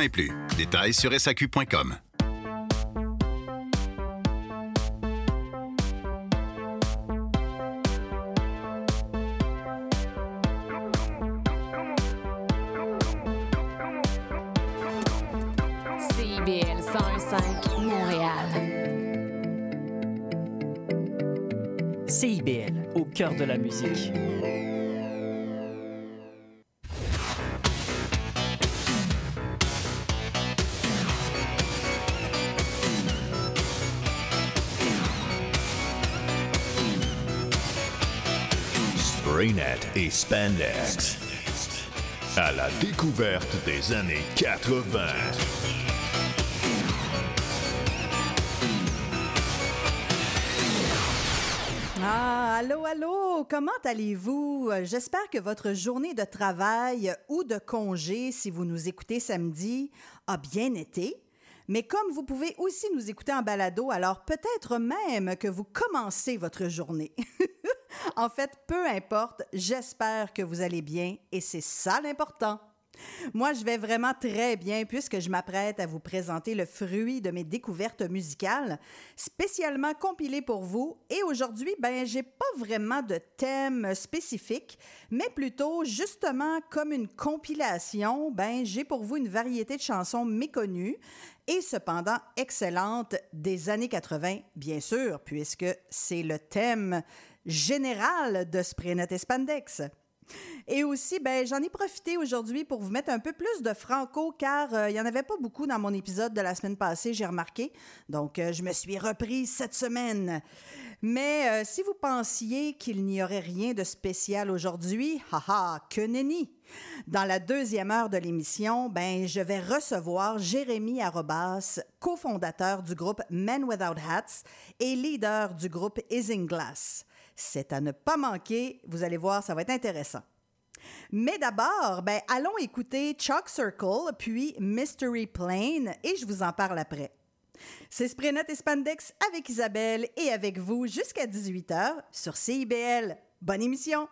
et plus. Détails sur SAQ.com. CIBL 105 Montréal. CIBL, au cœur de la musique. À la découverte des années 80. Ah, allô, allô, comment allez-vous? J'espère que votre journée de travail ou de congé, si vous nous écoutez samedi, a bien été. Mais comme vous pouvez aussi nous écouter en balado, alors peut-être même que vous commencez votre journée. en fait, peu importe, j'espère que vous allez bien et c'est ça l'important. Moi, je vais vraiment très bien puisque je m'apprête à vous présenter le fruit de mes découvertes musicales, spécialement compilées pour vous. Et aujourd'hui, ben, j'ai pas vraiment de thème spécifique, mais plutôt justement comme une compilation, ben, j'ai pour vous une variété de chansons méconnues et cependant excellentes des années 80, bien sûr, puisque c'est le thème général de et Spandex. Et aussi, ben, j'en ai profité aujourd'hui pour vous mettre un peu plus de franco, car euh, il n'y en avait pas beaucoup dans mon épisode de la semaine passée, j'ai remarqué. Donc, euh, je me suis reprise cette semaine. Mais euh, si vous pensiez qu'il n'y aurait rien de spécial aujourd'hui, haha, que nenni! Dans la deuxième heure de l'émission, ben, je vais recevoir Jérémy Arobas, cofondateur du groupe Men Without Hats et leader du groupe Isinglass. C'est à ne pas manquer. Vous allez voir, ça va être intéressant. Mais d'abord, ben, allons écouter Chalk Circle, puis Mystery Plane, et je vous en parle après. C'est Sprenet et Spandex avec Isabelle et avec vous jusqu'à 18h sur CIBL. Bonne émission!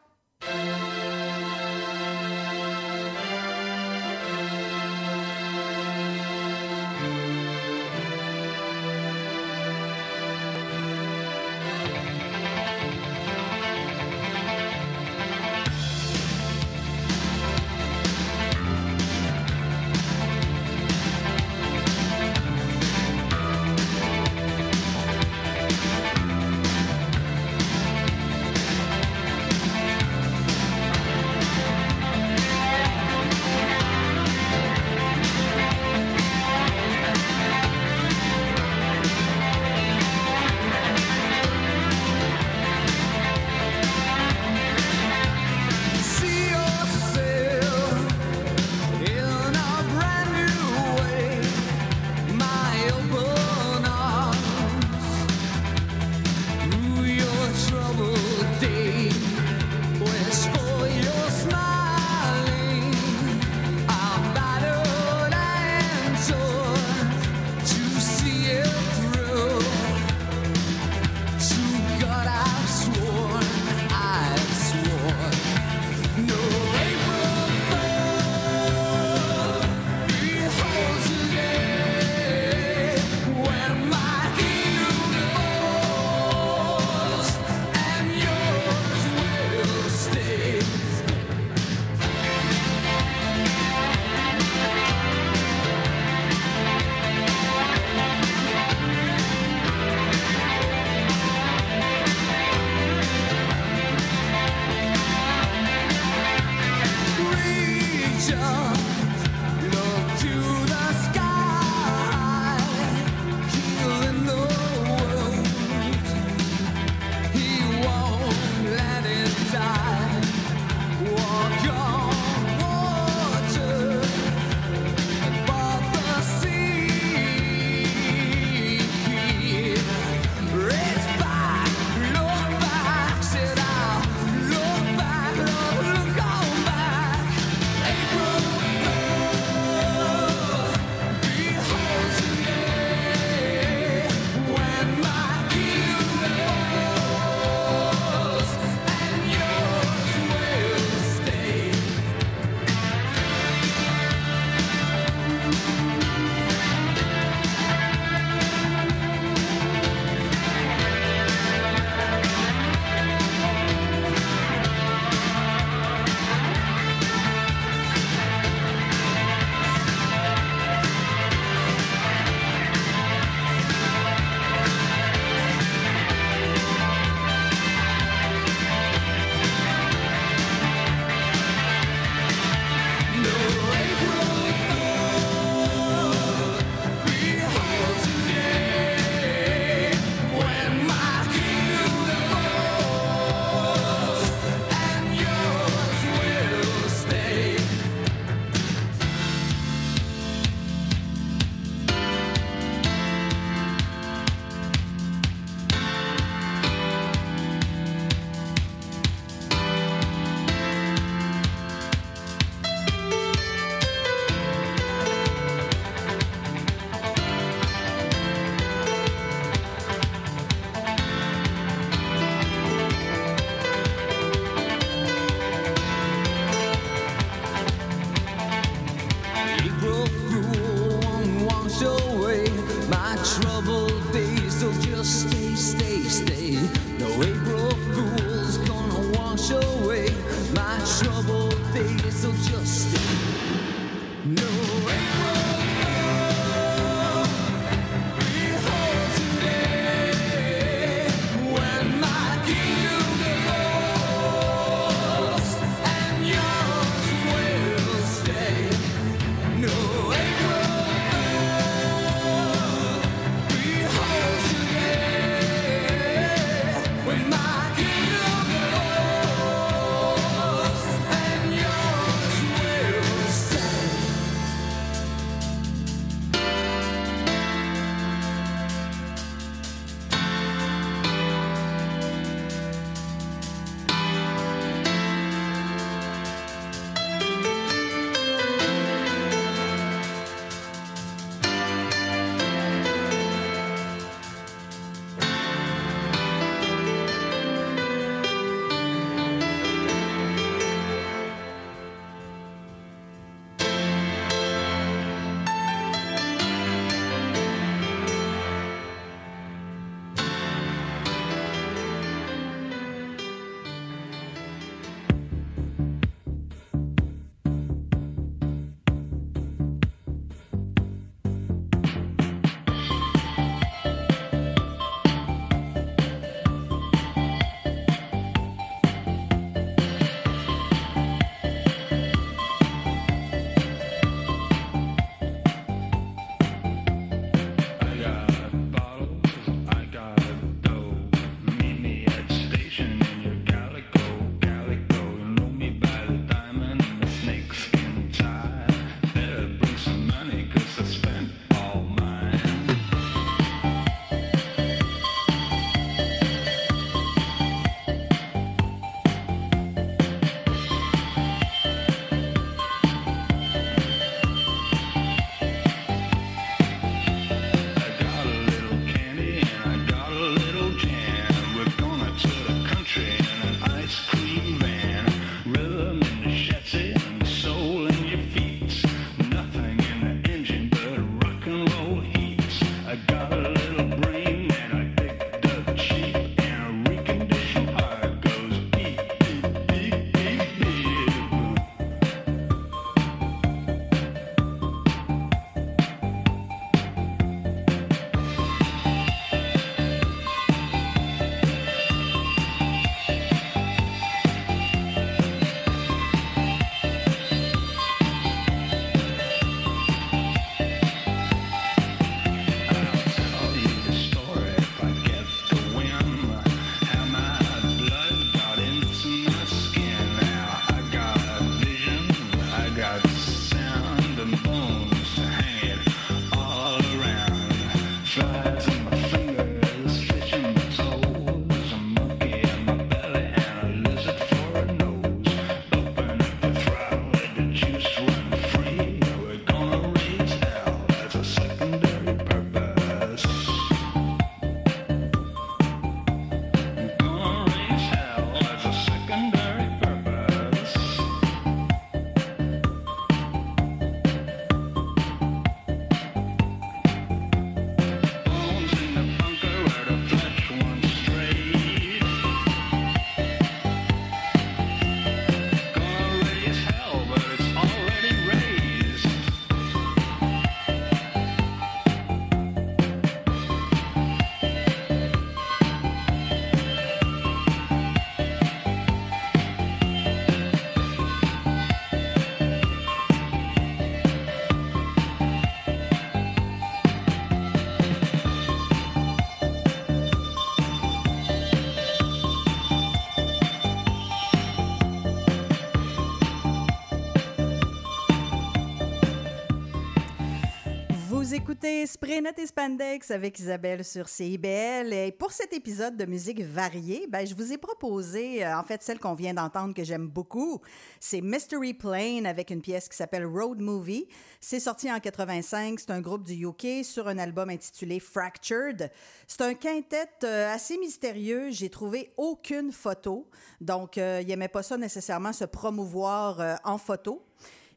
écoutez Spray et Spandex avec Isabelle sur CIBL. Et pour cet épisode de musique variée, ben, je vous ai proposé, euh, en fait, celle qu'on vient d'entendre que j'aime beaucoup. C'est Mystery Plane avec une pièce qui s'appelle Road Movie. C'est sorti en 85. C'est un groupe du UK sur un album intitulé Fractured. C'est un quintet euh, assez mystérieux. J'ai trouvé aucune photo. Donc, euh, il n'aimait pas ça nécessairement se promouvoir euh, en photo.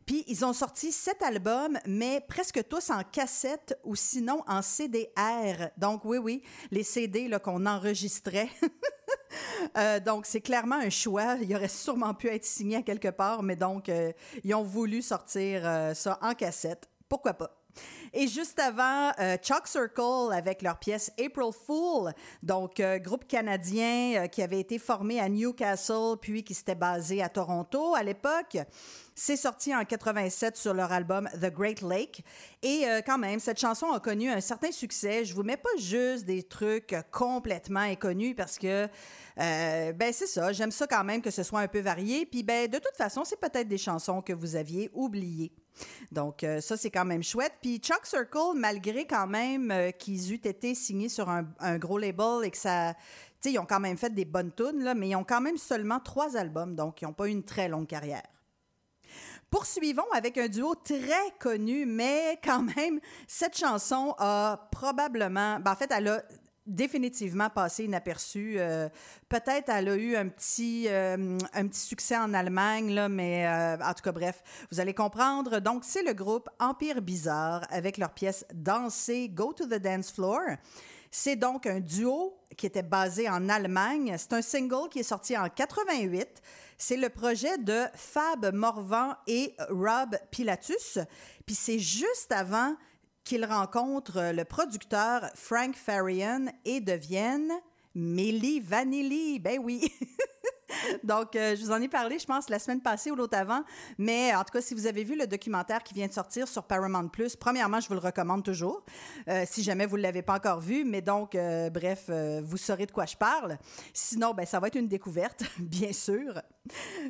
Puis ils ont sorti sept albums, mais presque tous en cassette ou sinon en CDR. Donc oui, oui, les CD qu'on enregistrait. Euh, donc, c'est clairement un choix. Il aurait sûrement pu être signé à quelque part, mais donc, euh, ils ont voulu sortir euh, ça en cassette. Pourquoi pas? Et juste avant, euh, Chalk Circle avec leur pièce April Fool, donc euh, groupe canadien euh, qui avait été formé à Newcastle puis qui s'était basé à Toronto à l'époque. C'est sorti en 87 sur leur album The Great Lake. Et quand même, cette chanson a connu un certain succès. Je vous mets pas juste des trucs complètement inconnus parce que, ben c'est ça, j'aime ça quand même que ce soit un peu varié. Puis ben de toute façon, c'est peut-être des chansons que vous aviez oubliées. Donc, euh, ça, c'est quand même chouette. Puis Chuck Circle, malgré quand même euh, qu'ils euent été signés sur un, gros label et que ça. Tu sais, ils ont quand même fait des bonnes tunes, mais ils ont quand même seulement trois albums, donc ils n'ont pas eu une très longue carrière. Poursuivons avec un duo très connu, mais quand même, cette chanson a probablement. ben, en fait, elle a définitivement passé inaperçue. Euh, Peut-être elle a eu un petit, euh, un petit succès en Allemagne, là, mais euh, en tout cas, bref, vous allez comprendre. Donc, c'est le groupe Empire Bizarre avec leur pièce Danser, Go to the Dance Floor. C'est donc un duo qui était basé en Allemagne. C'est un single qui est sorti en 88. C'est le projet de Fab Morvan et Rob Pilatus. Puis c'est juste avant qu'ils rencontrent le producteur Frank Farian et deviennent Milli Vanilli. Ben oui. Donc, euh, je vous en ai parlé, je pense, la semaine passée ou l'autre avant. Mais en tout cas, si vous avez vu le documentaire qui vient de sortir sur Paramount Plus, premièrement, je vous le recommande toujours, euh, si jamais vous ne l'avez pas encore vu. Mais donc, euh, bref, vous saurez de quoi je parle. Sinon, ben, ça va être une découverte, bien sûr.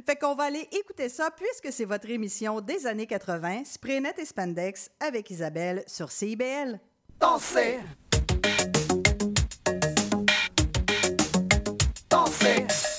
Fait qu'on va aller écouter ça, puisque c'est votre émission des années 80, Spraynet et Spandex, avec Isabelle sur CIBL. Danser. Danser.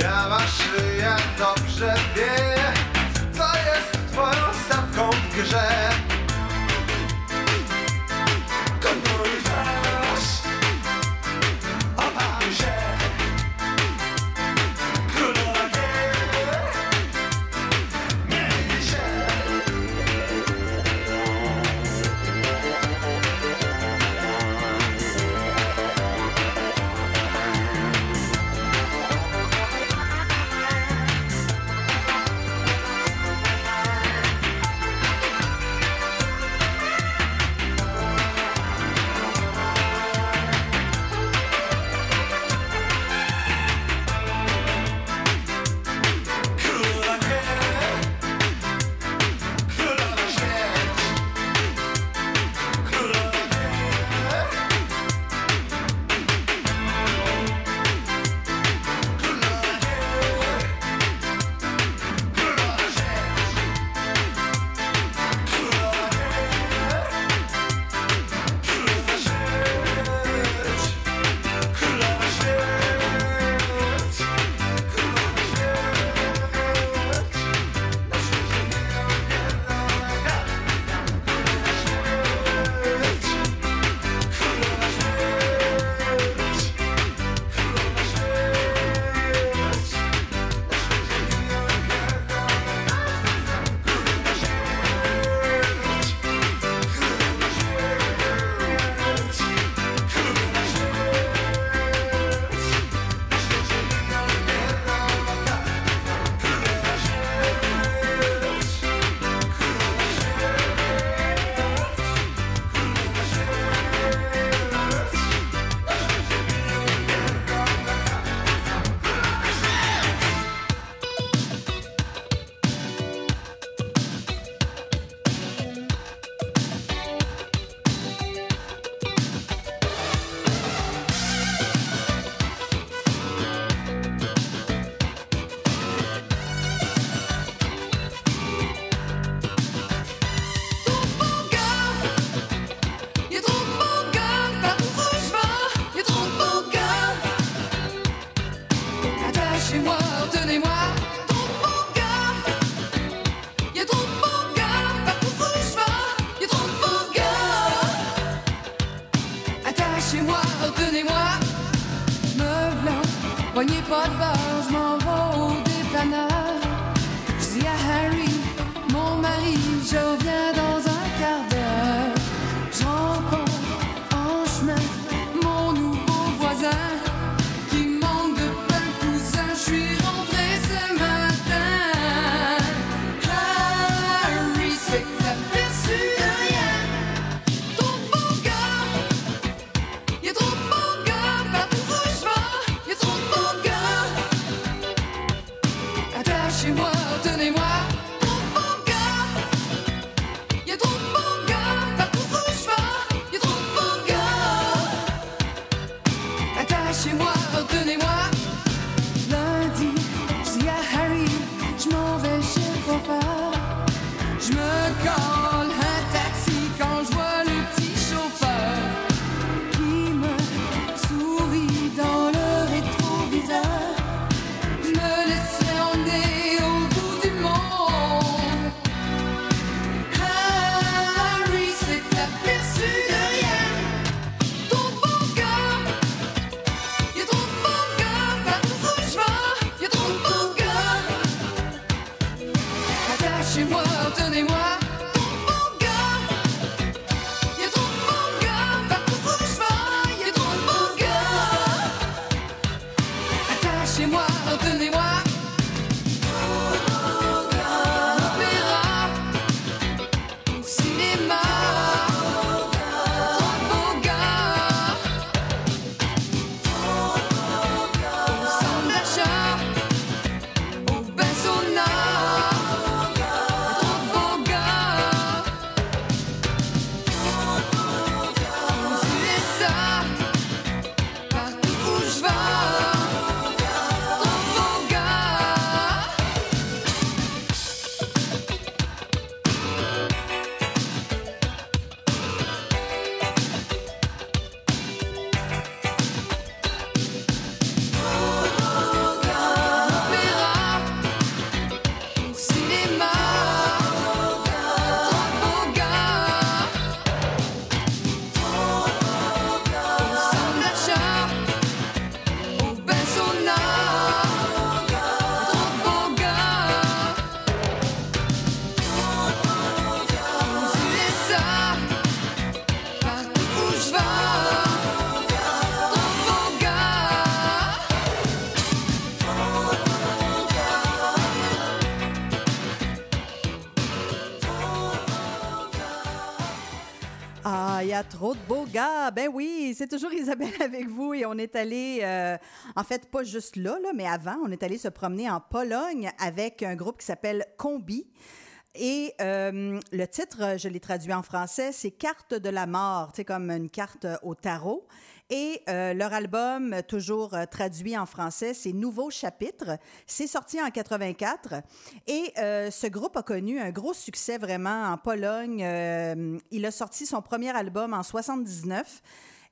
Biała szyja dobrze wie Co jest twoją stawką w grze y a trop de beaux gars. Ben oui, c'est toujours Isabelle avec vous et on est allé, euh, en fait, pas juste là, mais avant, on est allé se promener en Pologne avec un groupe qui s'appelle Combi. Et euh, le titre, je l'ai traduit en français, c'est Carte de la mort, c'est comme une carte au tarot. Et euh, leur album, toujours euh, traduit en français, c'est Nouveau chapitre. C'est sorti en 84. Et euh, ce groupe a connu un gros succès vraiment en Pologne. Euh, il a sorti son premier album en 79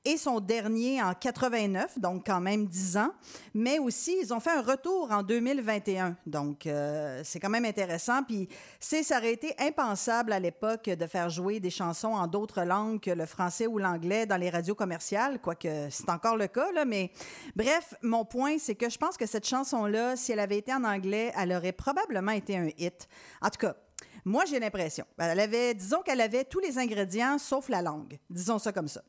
et son dernier en 89, donc quand même 10 ans. Mais aussi, ils ont fait un retour en 2021. Donc, euh, c'est quand même intéressant. Puis, c'est, ça aurait été impensable à l'époque de faire jouer des chansons en d'autres langues que le français ou l'anglais dans les radios commerciales, quoique c'est encore le cas, là. Mais bref, mon point, c'est que je pense que cette chanson-là, si elle avait été en anglais, elle aurait probablement été un hit. En tout cas, moi, j'ai l'impression. Elle avait, disons qu'elle avait tous les ingrédients sauf la langue. Disons ça comme ça.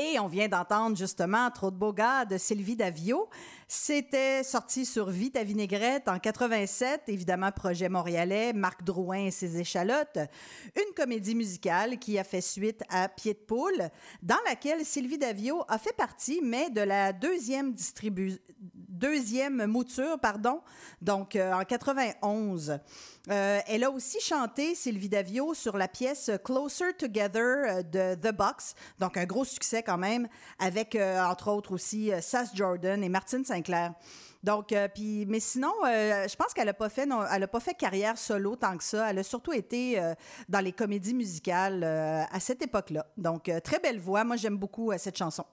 Et on vient d'entendre justement Trop de beaux gars de Sylvie Davio. C'était sorti sur Vite à vinaigrette en 87, évidemment projet montréalais, Marc Drouin et ses échalotes, une comédie musicale qui a fait suite à Pied de poule, dans laquelle Sylvie Davio a fait partie, mais de la deuxième distribu deuxième mouture, pardon, donc euh, en 91. Euh, elle a aussi chanté Sylvie Davio sur la pièce Closer Together euh, de The Box, donc un gros succès quand même, avec entre autres aussi Sass Jordan et Martine Sinclair. Donc, puis, mais sinon, je pense qu'elle a pas fait, a pas fait carrière solo tant que ça. Elle a surtout été dans les comédies musicales à cette époque-là. Donc, très belle voix. Moi, j'aime beaucoup cette chanson.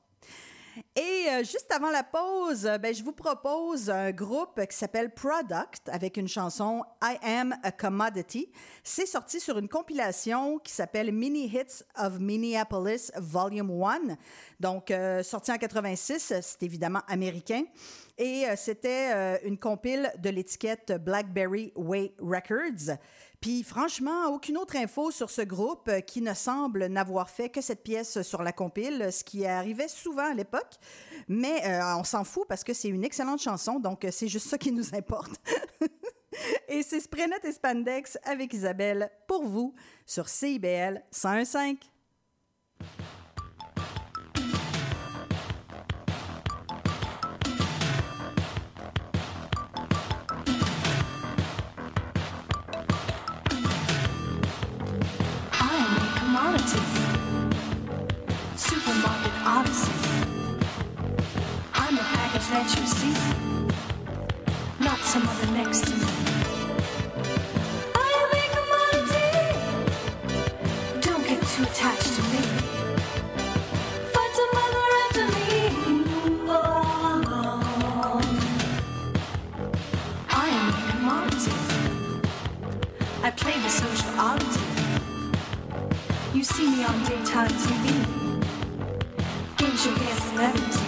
Et euh, juste avant la pause, ben, je vous propose un groupe qui s'appelle Product avec une chanson I Am a Commodity. C'est sorti sur une compilation qui s'appelle Mini Hits of Minneapolis Volume 1. Donc, euh, sorti en 86, c'est évidemment américain. Et euh, c'était une compile de l'étiquette Blackberry Way Records. Puis franchement, aucune autre info sur ce groupe euh, qui ne semble n'avoir fait que cette pièce sur la compile, ce qui arrivait souvent à l'époque. Mais euh, on s'en fout parce que c'est une excellente chanson, donc euh, c'est juste ça qui nous importe. et c'est Sprenet et Spandex avec Isabelle pour vous sur CIBL 101.5. that you see, not some other next to me. I am a commodity. Don't get too attached to me. Find some other after me. Move on. I am a commodity. I play the social oddity. You see me on daytime TV. Games your guess celebrity.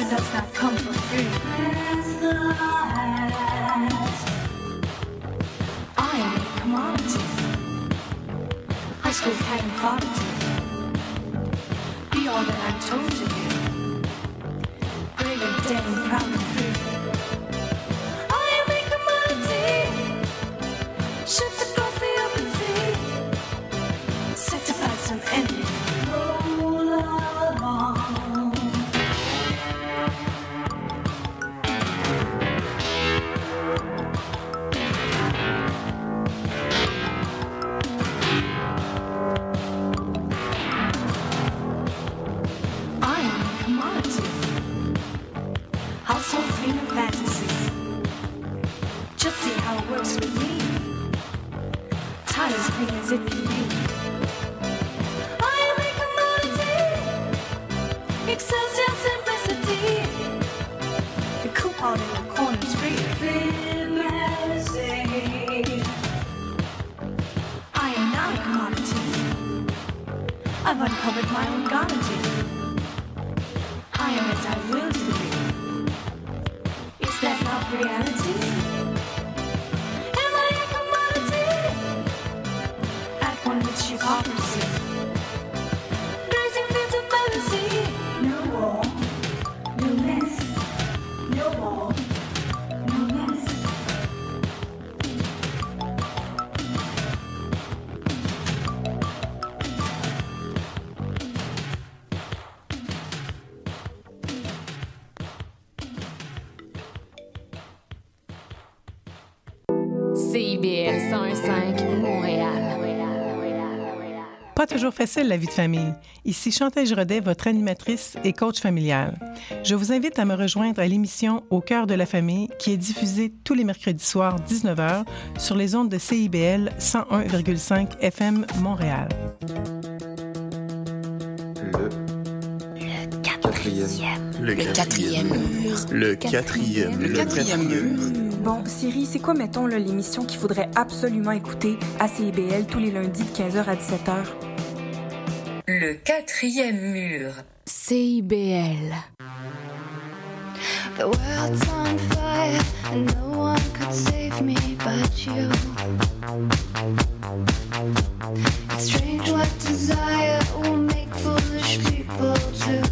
Supper does not come for free. I am a commodity. High school cat and foddy. Be all that I'm told to be. Brave and dead and proud toujours facile la vie de famille. Ici Chantal Giraudet, votre animatrice et coach familiale. Je vous invite à me rejoindre à l'émission Au cœur de la famille qui est diffusée tous les mercredis soirs 19h sur les ondes de CIBL 101,5 FM Montréal. Le, quatrième. Le quatrième mur. Le quatrième Le quatrième mur. Bon, Siri, c'est quoi, mettons, l'émission qu'il faudrait absolument écouter à CIBL tous les lundis de 15h à 17h? Quatrième mur. CIBL. The world's on fire and no one could save me but you. It's strange what desire will make foolish people do.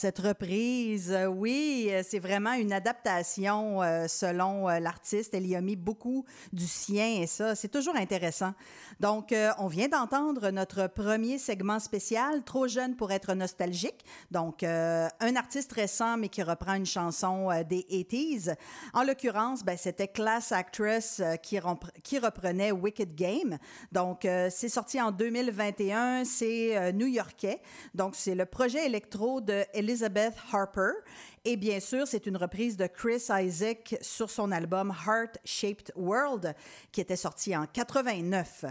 Cette reprise. Euh, Oui, c'est vraiment une adaptation euh, selon euh, l'artiste. Elle y a mis beaucoup du sien et ça, c'est toujours intéressant. Donc, euh, on vient d'entendre notre premier segment spécial, Trop jeune pour être nostalgique. Donc, euh, un artiste récent, mais qui reprend une chanson euh, des 80s. En l'occurrence, ben, c'était Class Actress euh, qui, qui reprenait Wicked Game. Donc, euh, c'est sorti en 2021. C'est euh, new-yorkais. Donc, c'est le projet électro de Elizabeth Harper. Et bien sûr, c'est une reprise de Chris Isaac sur son album Heart Shaped World, qui était sorti en 89.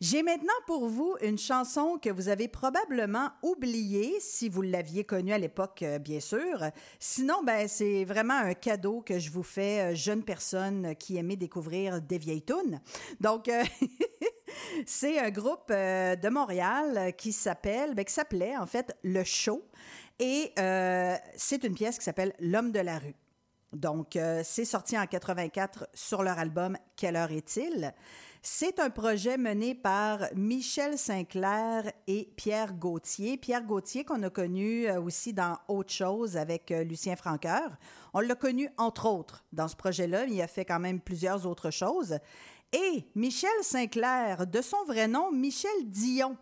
J'ai maintenant pour vous une chanson que vous avez probablement oubliée si vous l'aviez connue à l'époque, euh, bien sûr. Sinon, ben, c'est vraiment un cadeau que je vous fais, euh, jeune personne qui aimait découvrir des vieilles tunes. Donc, euh, c'est un groupe de Montréal qui s'appelle, ben, qui s'appelait en fait Le Show. Et euh, c'est une pièce qui s'appelle L'homme de la rue. Donc, euh, c'est sorti en 84 sur leur album Quelle heure est-il? C'est un projet mené par Michel Sinclair et Pierre Gauthier. Pierre Gauthier qu'on a connu euh, aussi dans Autre chose avec Lucien Franqueur. On l'a connu entre autres dans ce projet-là. Il a fait quand même plusieurs autres choses. Et Michel Sinclair, de son vrai nom, Michel Dion.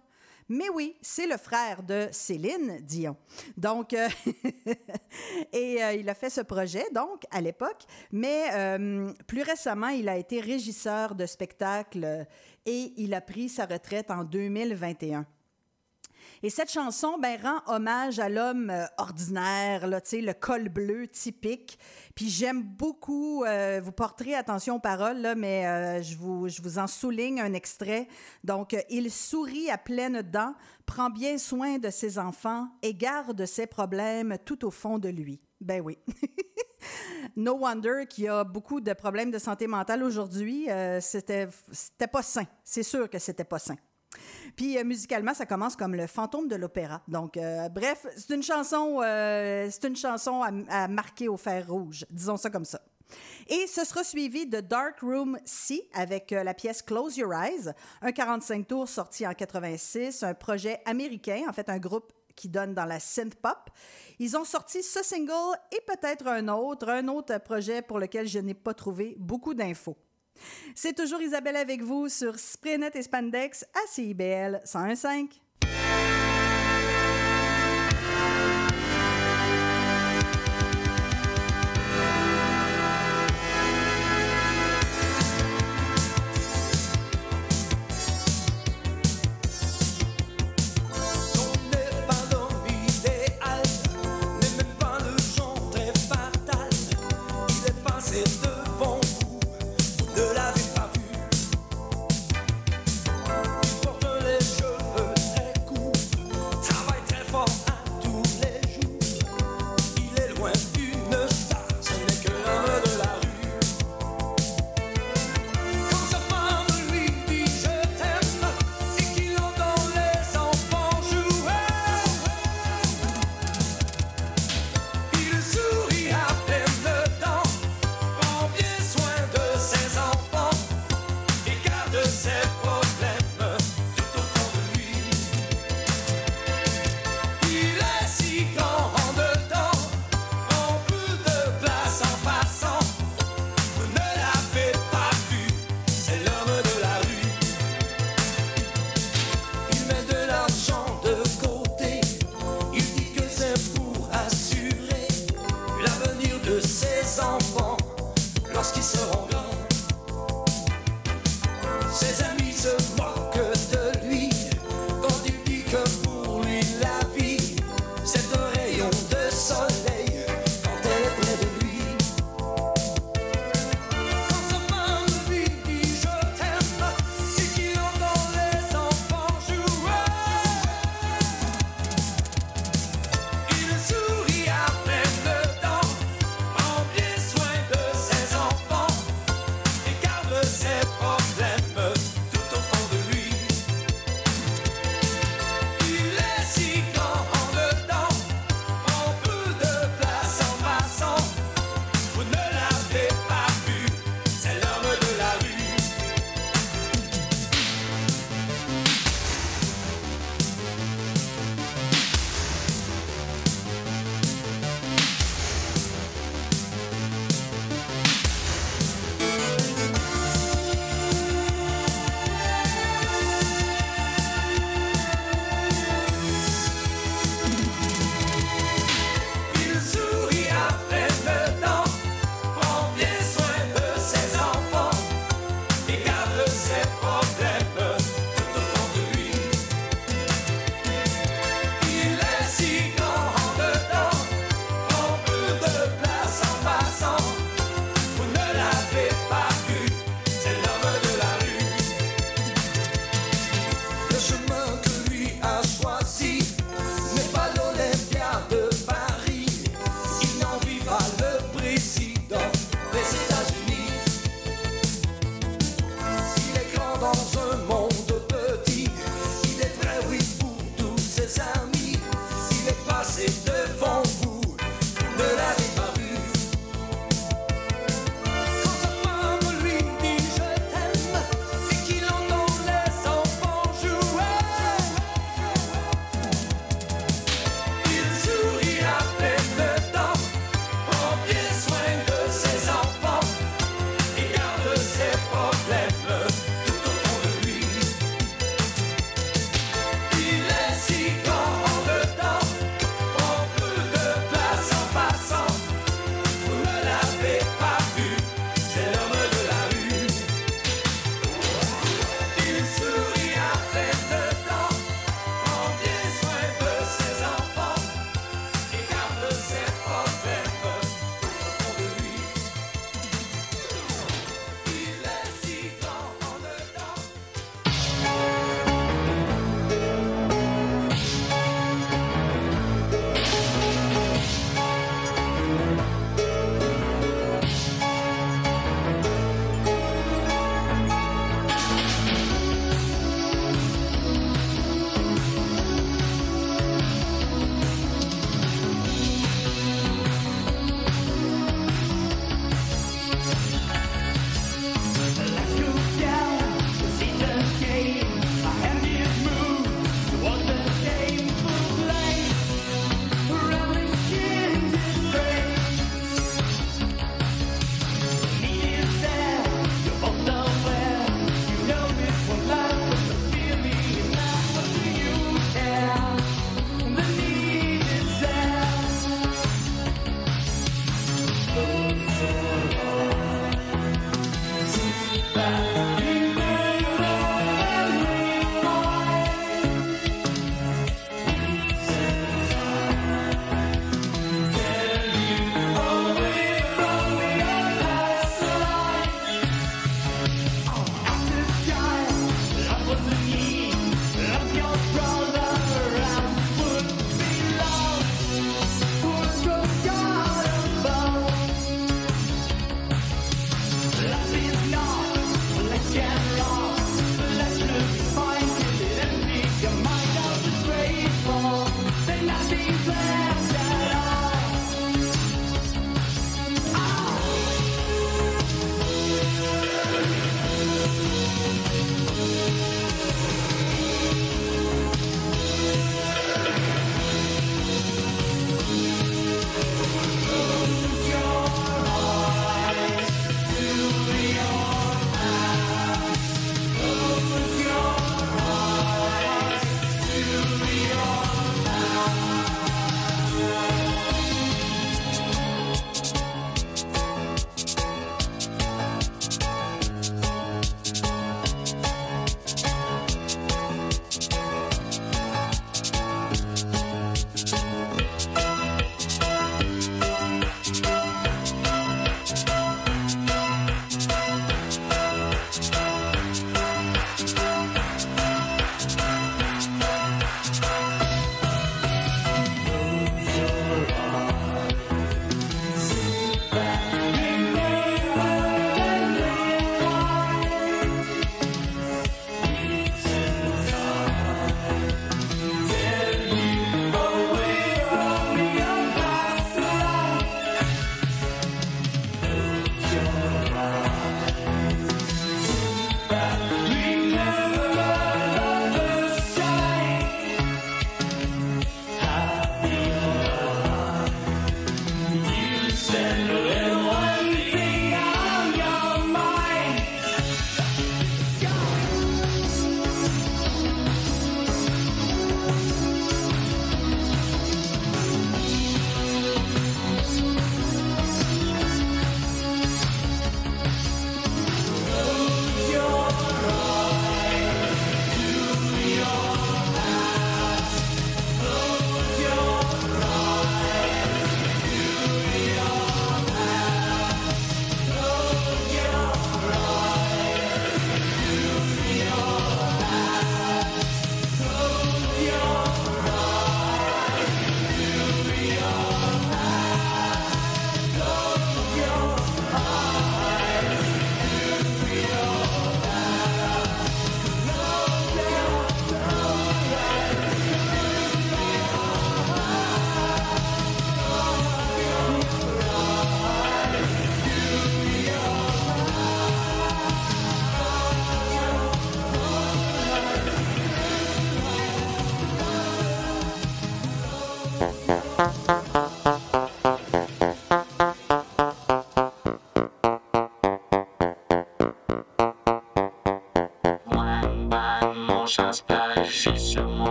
Mais oui, c'est le frère de Céline Dion. Donc, euh, et euh, il a fait ce projet, donc, à l'époque, mais euh, plus récemment, il a été régisseur de spectacle et il a pris sa retraite en 2021. Et cette chanson ben, rend hommage à l'homme euh, ordinaire, le col bleu typique. Puis j'aime beaucoup, euh, vous porterez attention aux paroles, mais euh, je, vous, je vous en souligne un extrait. Donc, il sourit à pleines dents, prend bien soin de ses enfants et garde ses problèmes tout au fond de lui. Ben oui. No wonder qu'il y a beaucoup de problèmes de santé mentale aujourd'hui. C'était, c'était pas sain. C'est sûr que c'était pas sain. Puis euh, musicalement, ça commence comme le fantôme de l'opéra. Donc, euh, bref, c'est une chanson, euh, c'est une chanson à, marquer au fer rouge, disons ça comme ça. Et ce sera suivi de Dark Room C avec la pièce Close Your Eyes, un 45 tours sorti en 86, un projet américain, en fait un groupe qui donne dans la synth pop. Ils ont sorti ce single et peut-être un autre, un autre projet pour lequel je n'ai pas trouvé beaucoup d'infos. C'est toujours Isabelle avec vous sur Spraynet et Spandex à CIBL 101.5.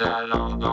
bouffer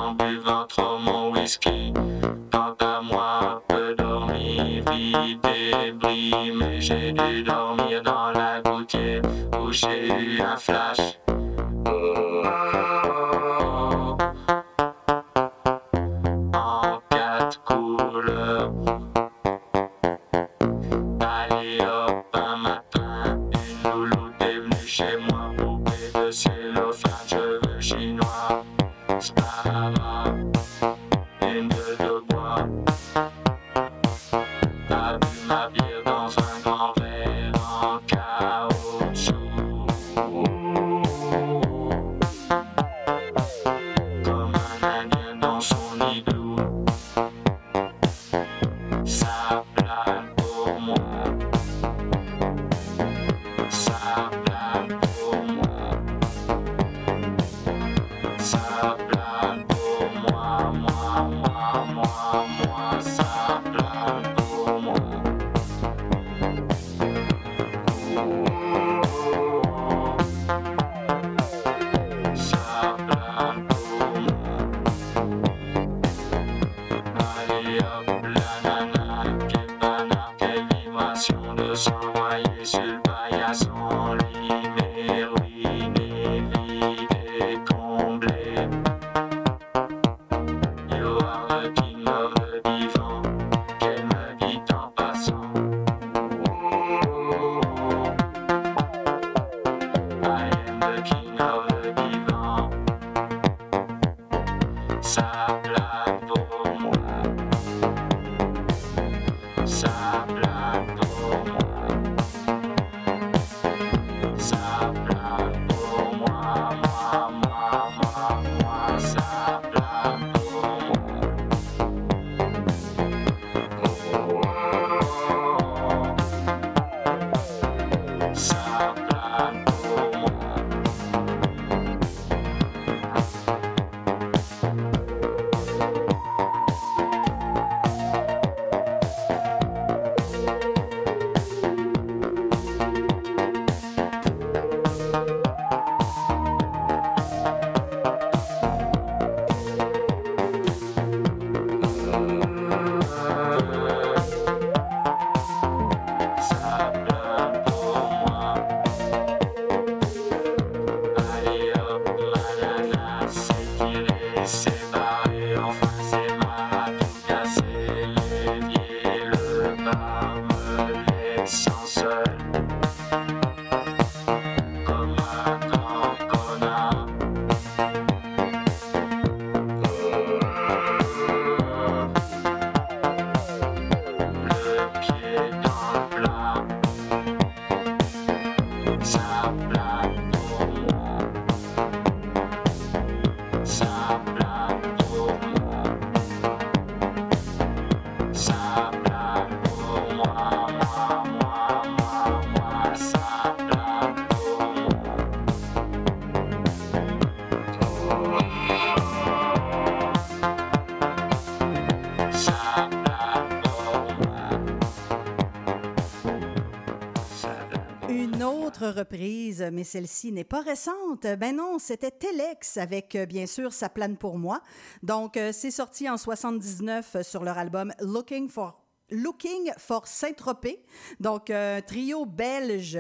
mais celle-ci n'est pas récente. Ben non, c'était Telex avec, euh, bien sûr, Ça plane pour moi. Donc, euh, c'est sorti en 79 euh, sur leur album Looking for Looking for Saint-Tropez, donc un trio belge.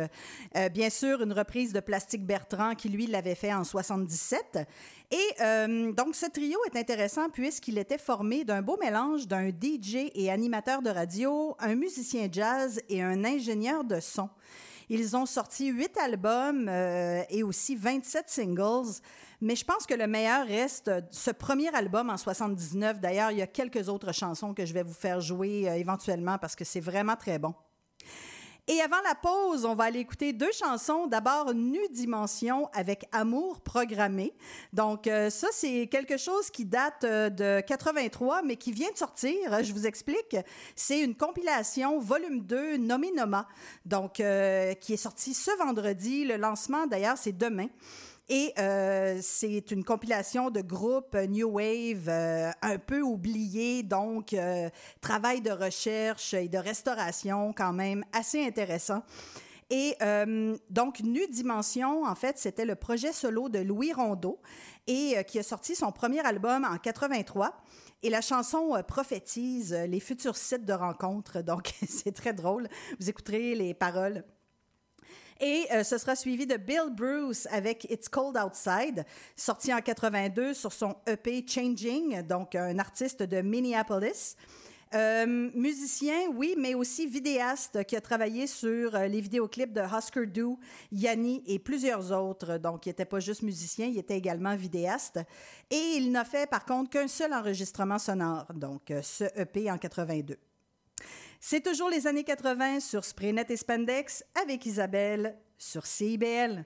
Bien sûr, une reprise de Plastique Bertrand qui, lui, l'avait fait en 77. Et donc, ce trio est intéressant puisqu'il était formé d'un beau mélange d'un DJ et animateur de radio, un musicien jazz et un ingénieur de son. Ils ont sorti huit albums euh, et aussi 27 singles. Mais je pense que le meilleur reste ce premier album en 79. D'ailleurs, il y a quelques autres chansons que je vais vous faire jouer euh, éventuellement parce que c'est vraiment très bon. Et avant la pause, on va aller écouter deux chansons. D'abord, Nu Dimension avec Amour programmé. Donc, euh, ça, c'est quelque chose qui date euh, de 83, mais qui vient de sortir. Je vous explique. C'est une compilation volume 2 nommée Noma, donc euh, qui est sortie ce vendredi. Le lancement, d'ailleurs, c'est demain. Et euh, c'est une compilation de groupes euh, New Wave euh, un peu oubliés, donc travail de recherche et de restauration quand même assez intéressant. Et donc, Nu Dimension, en fait, c'était le projet solo de Louis Rondeau et qui a sorti son premier album en 83. Et la chanson prophétise les futurs sites de rencontres. Donc, c'est très drôle. Vous écouterez les paroles. Et euh, ce sera suivi de Bill Bruce avec It's Cold Outside, sorti en 82 sur son EP Changing, donc un artiste de Minneapolis. Euh, musicien, oui, mais aussi vidéaste qui a travaillé sur euh, les vidéoclips de Husker Du, Yanni et plusieurs autres. Donc, il n'était pas juste musicien, il était également vidéaste. Et il n'a fait par contre qu'un seul enregistrement sonore, donc euh, ce EP en 82. C'est toujours les années 80 sur Spraynet et Spandex avec Isabelle sur CIBL.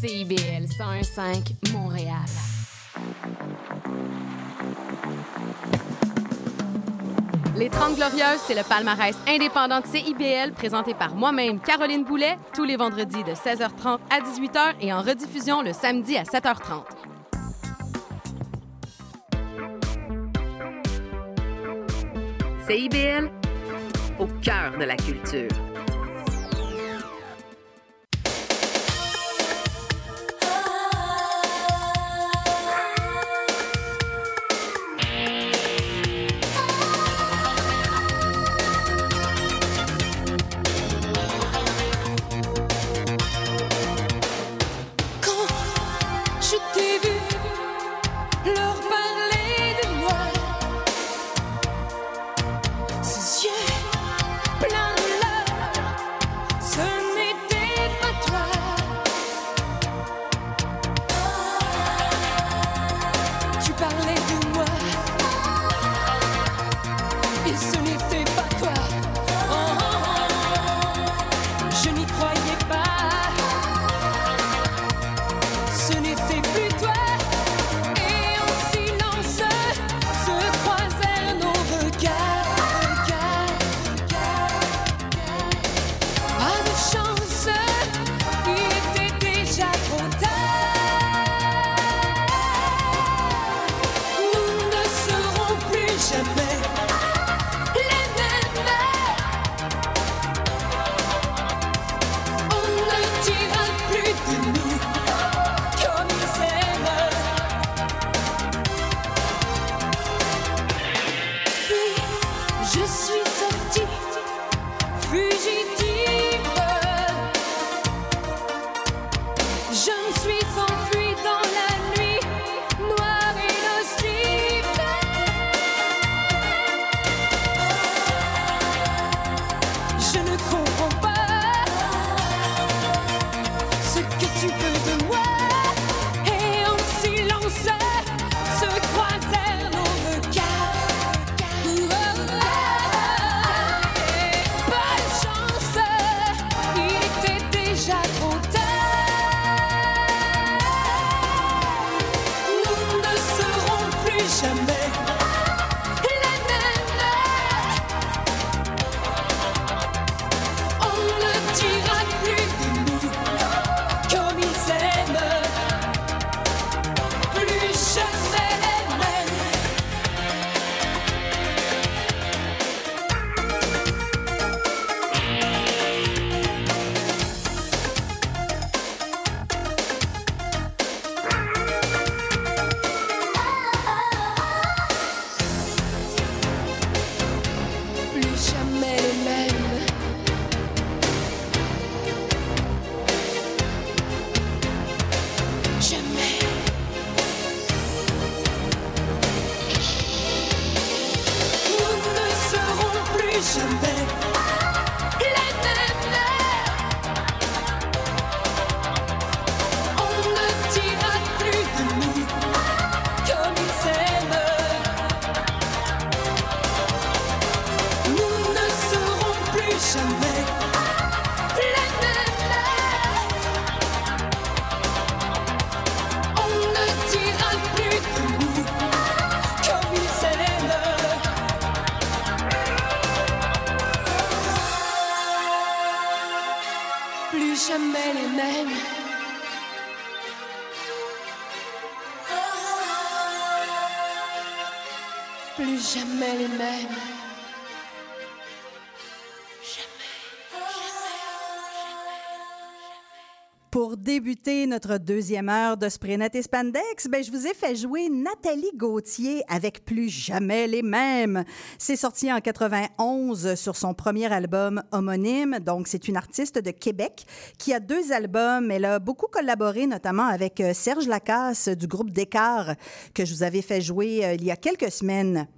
CIBL 101.5 Montréal. Les 30 Glorieuses, c'est le palmarès indépendant de CIBL présenté par moi-même, Caroline Boulet, tous les vendredis de 16h30 à 18h et en rediffusion le samedi à 7h30. CIBL, au cœur de la culture. Jamais les mêmes. Plus jamais les mêmes. Pour débuter notre deuxième heure de Sprenet et Spandex, ben, je vous ai fait jouer Nathalie Gauthier avec Plus jamais les mêmes. C'est sorti en 91 sur son premier album homonyme. Donc, c'est une artiste de Québec qui a deux albums. Elle a beaucoup collaboré, notamment avec euh, Serge Lacasse du groupe Descartes que je vous avais fait jouer euh, il y a quelques semaines.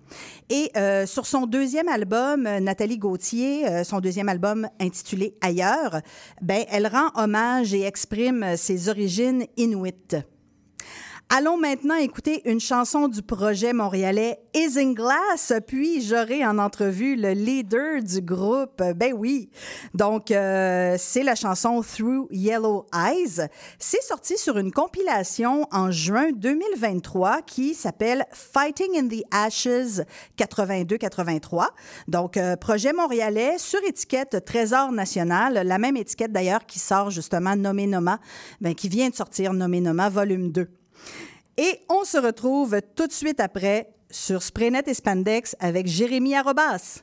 Et euh, sur son deuxième album, Nathalie Gauthier, son deuxième album intitulé Ailleurs, ben, elle rend hommage et exprime ses origines inuites. Allons maintenant écouter une chanson du projet montréalais Isinglass, puis j'aurai en entrevue le leader du groupe. Ben oui. Donc, euh, c'est la chanson Through Yellow Eyes. C'est sorti sur une compilation en juin 2023 qui s'appelle Fighting in the Ashes 82-83. Donc, euh, projet montréalais sur étiquette Trésor National, la même étiquette d'ailleurs qui sort justement Nommé Noma, ben, qui vient de sortir Nommé Noma volume 2. Et on se retrouve tout de suite après sur Spraynet et Spandex avec Jérémy Arobas.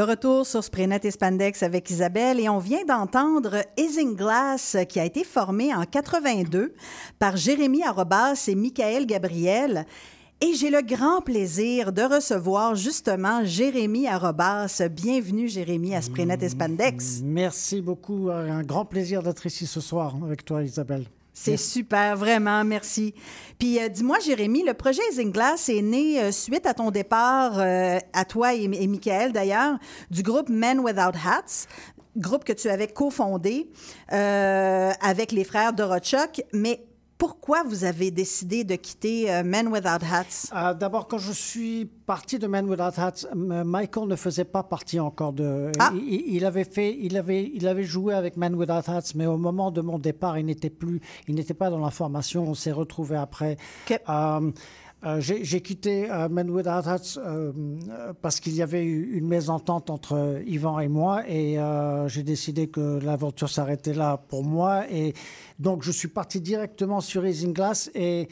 De retour sur Spraynet et Spandex avec Isabelle et on vient d'entendre Isinglass qui a été formé en 82 par Jérémy Arrobas et Michael Gabriel. Et j'ai le grand plaisir de recevoir justement Jérémy Arrobas. Bienvenue Jérémy à Spraynet et Spandex. Merci beaucoup. Un grand plaisir d'être ici ce soir avec toi Isabelle. C'est super, vraiment, merci. Puis euh, dis-moi, Jérémy, le projet Isinglass est né euh, suite à ton départ, euh, à toi et, et Michael d'ailleurs, du groupe Men Without Hats, groupe que tu avais cofondé euh, avec les frères Dorochuk. Mais pourquoi vous avez décidé de quitter euh, Men Without Hats? Euh, D'abord, quand je suis parti de Man Without Hats, Michael ne faisait pas partie encore de. Ah. Il, il avait fait, il avait, il avait joué avec Man Without Hats, mais au moment de mon départ, il n'était plus, il n'était pas dans la formation. On s'est retrouvé après. Euh, euh, J'ai quitté euh, Man Without Hats euh, parce qu'il y avait eu une mésentente entre Yvan et moi et euh, j'ai décidé que l'aventure s'arrêtait là pour moi et donc je suis parti directement sur Isinglass et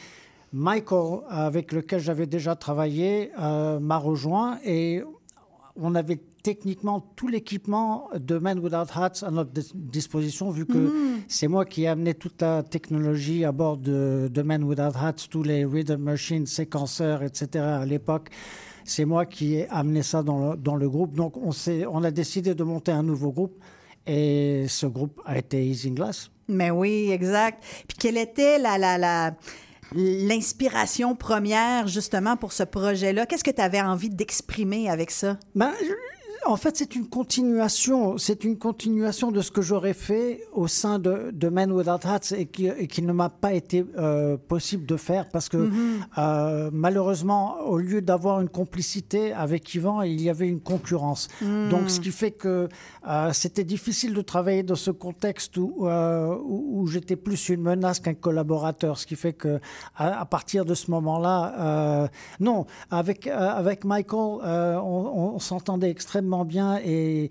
Michael, avec lequel j'avais déjà travaillé, m'a rejoint et on avait techniquement tout l'équipement de Man Without Hats à notre dis- disposition, vu que Mhm. c'est moi qui ai amené toute la technologie à bord de, de Man Without Hats, tous les rhythm machines, séquenceurs, etc. à l'époque. C'est moi qui ai amené ça dans le, dans le groupe. Donc on, a décidé de monter un nouveau groupe et ce groupe a été Isinglass. Mais oui, exact. Puis quelle était la, la, la- l'inspiration première justement pour ce projet-là? Qu'est-ce que tu avais envie d'exprimer avec ça? Ben, en fait, c'est une continuation. C'est une continuation de ce que j'aurais fait au sein de, de Men Without Hats et qui, et qui ne m'a pas été euh, possible de faire parce que Mhm. euh, malheureusement, au lieu d'avoir une complicité avec Yvan, il y avait une concurrence. Mhm. Donc, ce qui fait que euh, c'était difficile de travailler dans ce contexte où, où, où j'étais plus une menace qu'un collaborateur. Ce qui fait que à, à partir de ce moment-là, non, avec avec Michael, on, on s'entendait extrêmement bien et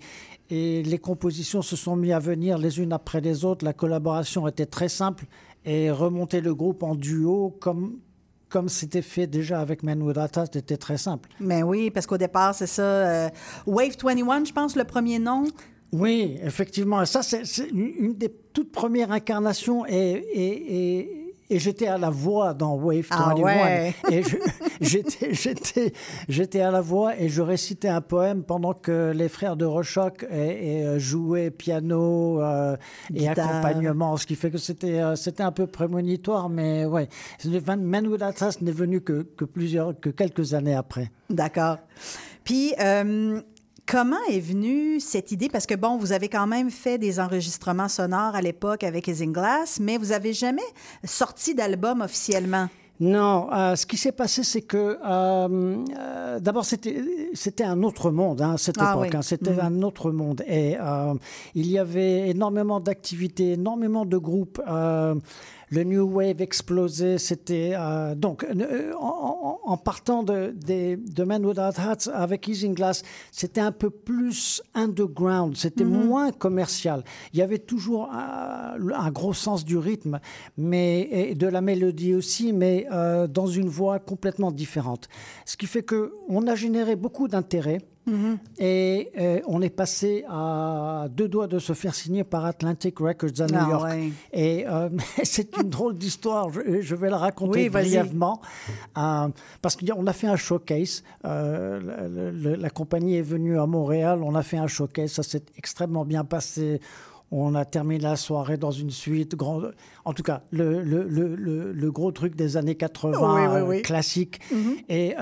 et les compositions se sont mises à venir les unes après les autres. La collaboration était très simple et remonter le groupe en duo comme comme c'était fait déjà avec Man Without c'était très simple. Mais oui, parce qu'au départ, c'est ça. euh, Wave 21, je pense, le premier nom. Oui, effectivement. Ça, c'est une une des toutes premières incarnations et, et, et, et j'étais à la voix dans Wave Ah 21. ouais. Et j'étais, j'étais, j'étais à la voix et je récitais un poème pendant que les frères de Rochoc et, et, euh, jouaient piano euh, et accompagnement, ce qui fait que c'était, euh, c'était un peu prémonitoire, mais ouais. Man Without Us n'est venu que, que plusieurs, que quelques années après. D'accord. Puis, euh, comment est venue cette idée? Parce que, bon, vous avez quand même fait des enregistrements sonores à l'époque avec Isinglass, mais vous avez jamais sorti d'album officiellement. Non, euh, ce qui s'est passé, c'est que euh, euh, d'abord c'était un autre monde hein, à cette Ah époque. oui. hein, c'était Mhm. un autre monde et il y avait énormément d'activités, énormément de groupes. Euh, le New Wave explosait. C'était euh, donc euh, en, partant de, des de Men Without Hats avec Isinglass, c'était un peu plus underground. C'était Mhm. moins commercial. Il y avait toujours un, un gros sens du rythme, mais et de la mélodie aussi, mais euh, dans une voix complètement différente. Ce qui fait que on a généré beaucoup d'intérêt. Et euh, on est passé à deux doigts de se faire signer par Atlantic Records à New Ah York. ouais. Et euh, c'est une drôle d'histoire, je, je vais la raconter Oui, brièvement. Euh, parce qu'on a fait un showcase. La compagnie est venue à Montréal, on a fait un showcase, ça s'est extrêmement bien passé. On a terminé la soirée dans une suite. Grand... En tout cas, le, le, le, le- le gros truc des années 80, Oui, classique. Mhm. Et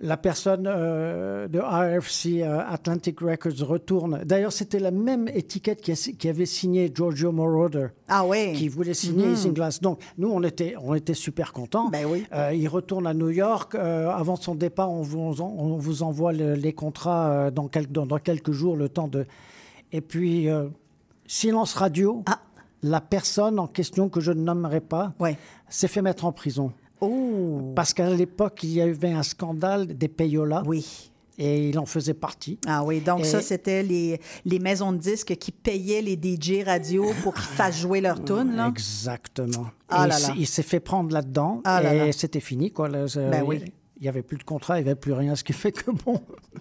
la personne euh, de RFC euh, Atlantic Records retourne. D'ailleurs, c'était la même étiquette qui, a- qui avait signé Giorgio Moroder. Ah. Qui voulait signer. Isinglass. Donc, nous, on était, on était super contents. Ben oui. Euh, il retourne à New York. Avant son départ, on vous, en- on vous envoie le- les contrats dans, quel- dans, dans quelques jours, le temps de. Et puis, silence radio. Ah. La personne en question que je ne nommerai pas s'est fait mettre en prison. Oh. Parce qu'à l'époque, il y avait un scandale des payolas. Oui. Et il en faisait partie. Ah oui, donc Et- ça, c'était les, les maisons de disques qui payaient les DJ radio pour qu'ils fassent jouer leur tune, là. Exactement. Ah là il s'est- là. Il s'est fait prendre là-dedans Ah et c'était fini. Quoi. Ben oui. il n'y avait plus de contrat, il n'y avait plus rien, ce qui fait que bon,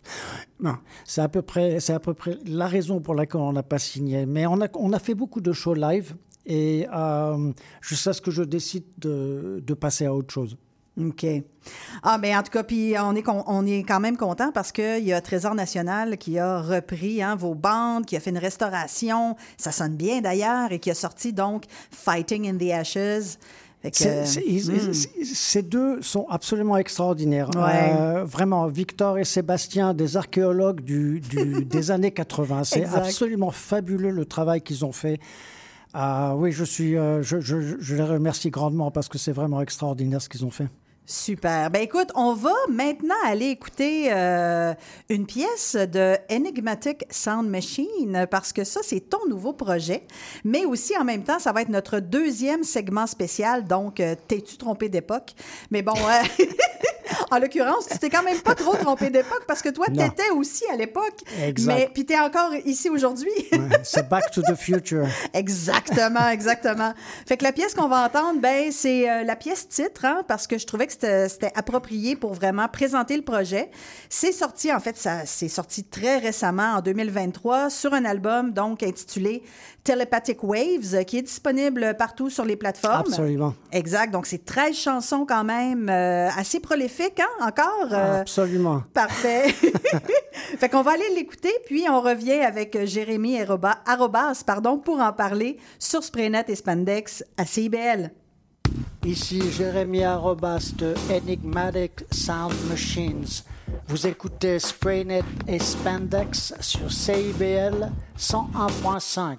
non, c'est à peu près, c'est à peu près la raison pour laquelle on n'a pas signé. Mais on a, on a fait beaucoup de shows live et euh, jusqu'à ce que je décide de, de passer à autre chose. OK. Ah, mais en tout cas, puis on est, con- on est quand même content parce qu'il y a Trésor National qui a repris hein, vos bandes, qui a fait une restauration. Ça sonne bien d'ailleurs et qui a sorti donc Fighting in the Ashes. Hmm. Ces deux sont absolument extraordinaires. Ouais. Euh, vraiment, Victor et Sébastien, des archéologues du, du- des années 80. C'est absolument fabuleux le travail qu'ils ont fait. Ah oui, je, suis, euh, je, les remercie grandement parce que c'est vraiment extraordinaire ce qu'ils ont fait. Super. Ben écoute, on va maintenant aller écouter euh, une pièce de Enigmatic Sound Machine parce que ça, c'est ton nouveau projet. Mais aussi, en même temps, ça va être notre deuxième segment spécial. Donc, euh, t'es-tu trompé d'époque? Mais bon, en l'occurrence, tu t'es quand même pas trop trompé d'époque parce que toi, Non. t'étais aussi à l'époque. Mais puis t'es encore ici aujourd'hui. Ouais, c'est Back to the Future. Exactement, exactement. Fait que la pièce qu'on va entendre, ben c'est euh, la pièce titre, hein, parce que je trouvais que c'était approprié pour vraiment présenter le projet. C'est sorti, en fait, ça c'est sorti très récemment, en 2023, sur un album donc intitulé Telepathic Waves, euh, qui est disponible partout sur les plateformes. Absolument. Exact. Donc c'est 13 chansons quand même, euh, assez prolifiques, encore. euh, Absolument. Parfait. fait qu'on va aller l'écouter, puis on revient avec euh, Jérémy Aroba- Arobas pardon, pour en parler sur Spraynet et Spandex à CIBL. Ici Jérémy Arobas de Enigmatic Sound Machines. Vous écoutez Spraynet et Spandex sur CIBL 101.5.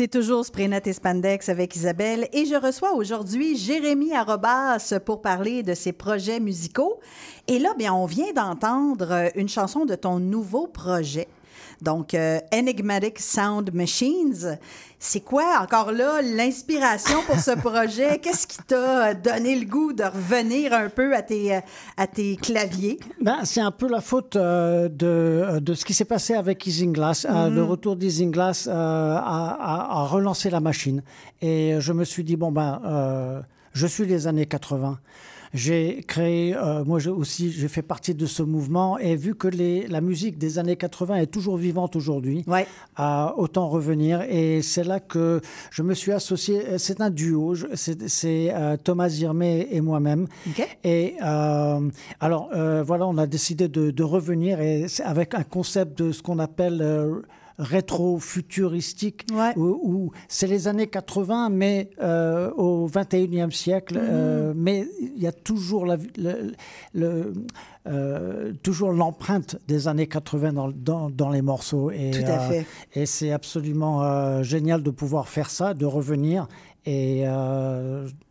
C'est toujours Spraynet et Spandex avec Isabelle et je reçois aujourd'hui Jérémy Arobas pour parler de ses projets musicaux. Et là, bien, on vient d'entendre une chanson de ton nouveau projet. Donc, euh, Enigmatic Sound Machines. C'est quoi, encore là, l'inspiration pour ce projet? Qu'est-ce qui t'a donné le goût de revenir un peu à tes, euh, à tes claviers? Ben, c'est un peu la faute euh, de, de ce qui s'est passé avec Isinglass. Euh, Mhm. le retour d'Isinglass euh, a, a, a relancé la machine. Et je me suis dit, bon, ben, euh, je suis des années 80. J'ai créé, euh, moi aussi, j'ai fait partie de ce mouvement et vu que les, la musique des années 80 est toujours vivante aujourd'hui, euh, autant revenir. Et c'est là que je me suis associé, c'est un duo, c'est euh, Thomas Zirmé et moi-même. Et euh, alors voilà, on a décidé de, de revenir et avec un concept de ce qu'on appelle rétro-futuristique, où, où c'est les années 80, mais euh, au 21e siècle. Mhm. euh, mais il y a toujours la, le- le- euh, toujours l'empreinte des années 80 dans, dans, dans les morceaux. Et, Tout à fait. et c'est absolument génial de pouvoir faire ça, de revenir. Et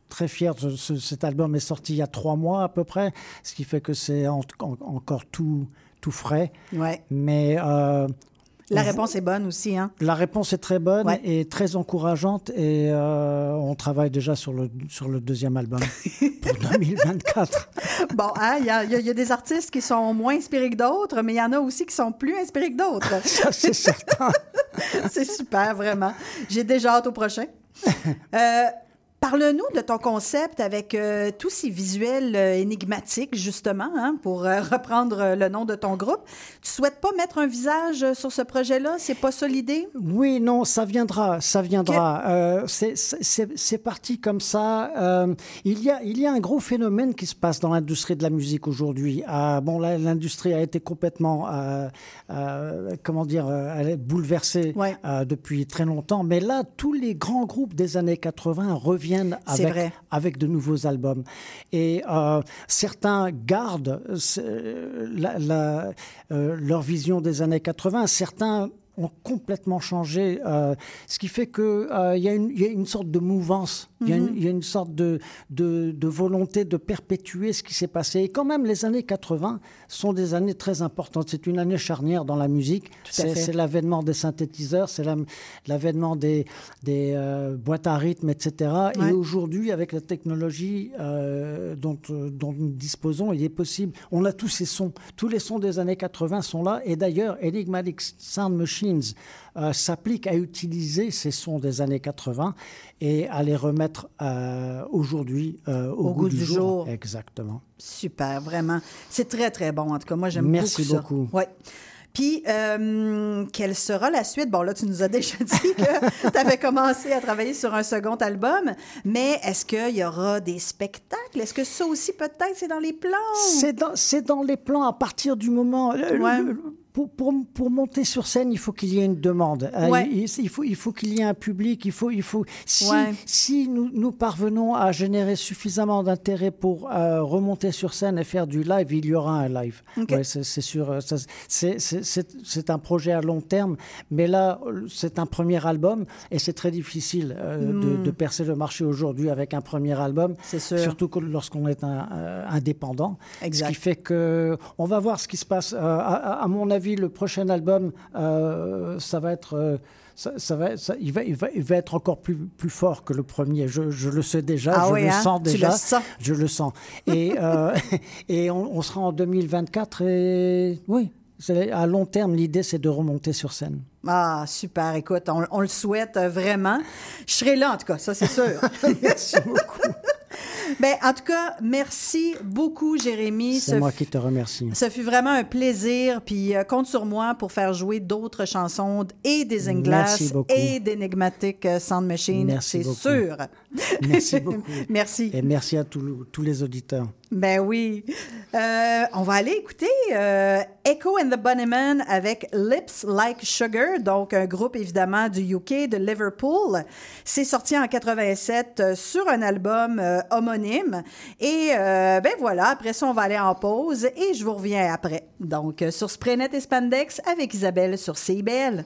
très fier, ce- cet album est sorti il y a trois mois à peu près, ce qui fait que c'est en- en- encore tout, tout frais. Ouais. Mais euh, La on- réponse est bonne aussi, hein? la réponse est très bonne Ouais. et très encourageante et euh, on travaille déjà sur le, sur le deuxième album pour 2024. Bon, hein, il y, a- y a- il y a des artistes qui sont moins inspirés que d'autres, mais il y en a aussi qui sont plus inspirés que d'autres. Ça, c'est certain. c'est super, vraiment. J'ai déjà hâte au prochain. Euh, Parle-nous de ton concept avec euh, tous ces visuels euh, énigmatiques, justement, hein, pour euh, reprendre euh, le nom de ton groupe. Tu souhaites pas mettre un visage sur ce projet-là? C'est pas ça l'idée? Oui, non, ça viendra, ça viendra. C'est- parti comme ça. Il, y a, il y a un gros phénomène qui se passe dans l'industrie de la musique aujourd'hui. Bon, l'industrie a été complètement, comment dire, elle est bouleversée depuis très longtemps. Mais là, tous les grands groupes des années 80 reviennent C'est avec, de nouveaux albums. Et euh, certains gardent euh, la- la- euh, leur vision des années 80, certains ont complètement changé, euh, ce qui fait qu'il il y a une sorte de mouvance, il y a une- Mhm. il y, a une sorte de, de, de volonté de perpétuer ce qui s'est passé. Et quand même, les années 80 sont des années très importantes. C'est une année charnière dans la musique. C'est l'avènement des synthétiseurs, c'est la- l'avènement des, des euh, boîtes à rythme, etc. Ouais. Et aujourd'hui, avec la technologie euh, dont, euh, dont nous disposons, il est possible. On a tous ces sons. Tous les sons des années 80 sont là. Et d'ailleurs, Enigmatic Sound Machines euh, s'applique à utiliser ces sons des années 80 et à les remettre euh, aujourd'hui euh, au, goût, du, jour. Exactement. Super, vraiment. C'est très, très bon. En tout cas, moi, j'aime beaucoup Merci ça. beaucoup. Ouais. Puis, euh, quelle sera la suite? Bon, là, tu nous as déjà dit que tu avais commencé à travailler sur un second album, mais est-ce qu'il y aura des spectacles? Est-ce que ça aussi, peut-être, c'est dans les plans? C'est dans, dans les plans à partir du moment. Ouais. le- pour, pour, pour monter sur scène, il faut qu'il y ait une demande. Ouais. il, il faut, il faut qu'il y ait un public. Il faut, il faut, si Ouais. si nous, nous parvenons à générer suffisamment d'intérêt pour euh, remonter sur scène et faire du live, il y aura un live. Ok. Ouais, c'est sûr. c'est- un projet à long terme. Mais là, c'est un premier album et c'est très difficile euh, de, Mm. de percer le marché aujourd'hui avec un premier album. Sûr. Surtout lorsqu'on est un, euh, indépendant. Exact. Ce qui fait que on va voir ce qui se passe. À- à mon avis, le prochain album, euh, ça va être. euh, ça, ça va, ça- il, va, il, va, il va être encore plus, plus fort que le premier. Je, je le sais déjà, Ah je oui, le hein? sens Tu déjà. le sens. Je le sens. Et, euh, et on, on sera en 2024 et oui, à long terme, l'idée c'est de remonter sur scène. Ah, super. Écoute, on, on le souhaite vraiment. Je serai là, en tout cas, ça, c'est sûr. Merci beaucoup. Ben, en tout cas, merci beaucoup, Jérémy. C'est Ce moi f- qui te remercie. Ça fut vraiment un plaisir. Puis euh, compte sur moi pour faire jouer d'autres chansons et des Inglass et d'Enigmatic euh, Sound Machine. C'est sûr. Merci beaucoup. Merci. Et merci à tous tous les auditeurs. Ben oui. Euh, on va aller écouter euh, Echo and the Bunnymen avec Lips Like Sugar, donc un groupe évidemment du UK, de Liverpool. C'est sorti en 87 euh, sur un album euh, homonyme. Et euh, ben voilà, après ça, on va aller en pause et je vous reviens après. Donc, sur Spraynet et Spandex avec Isabelle sur CIBL.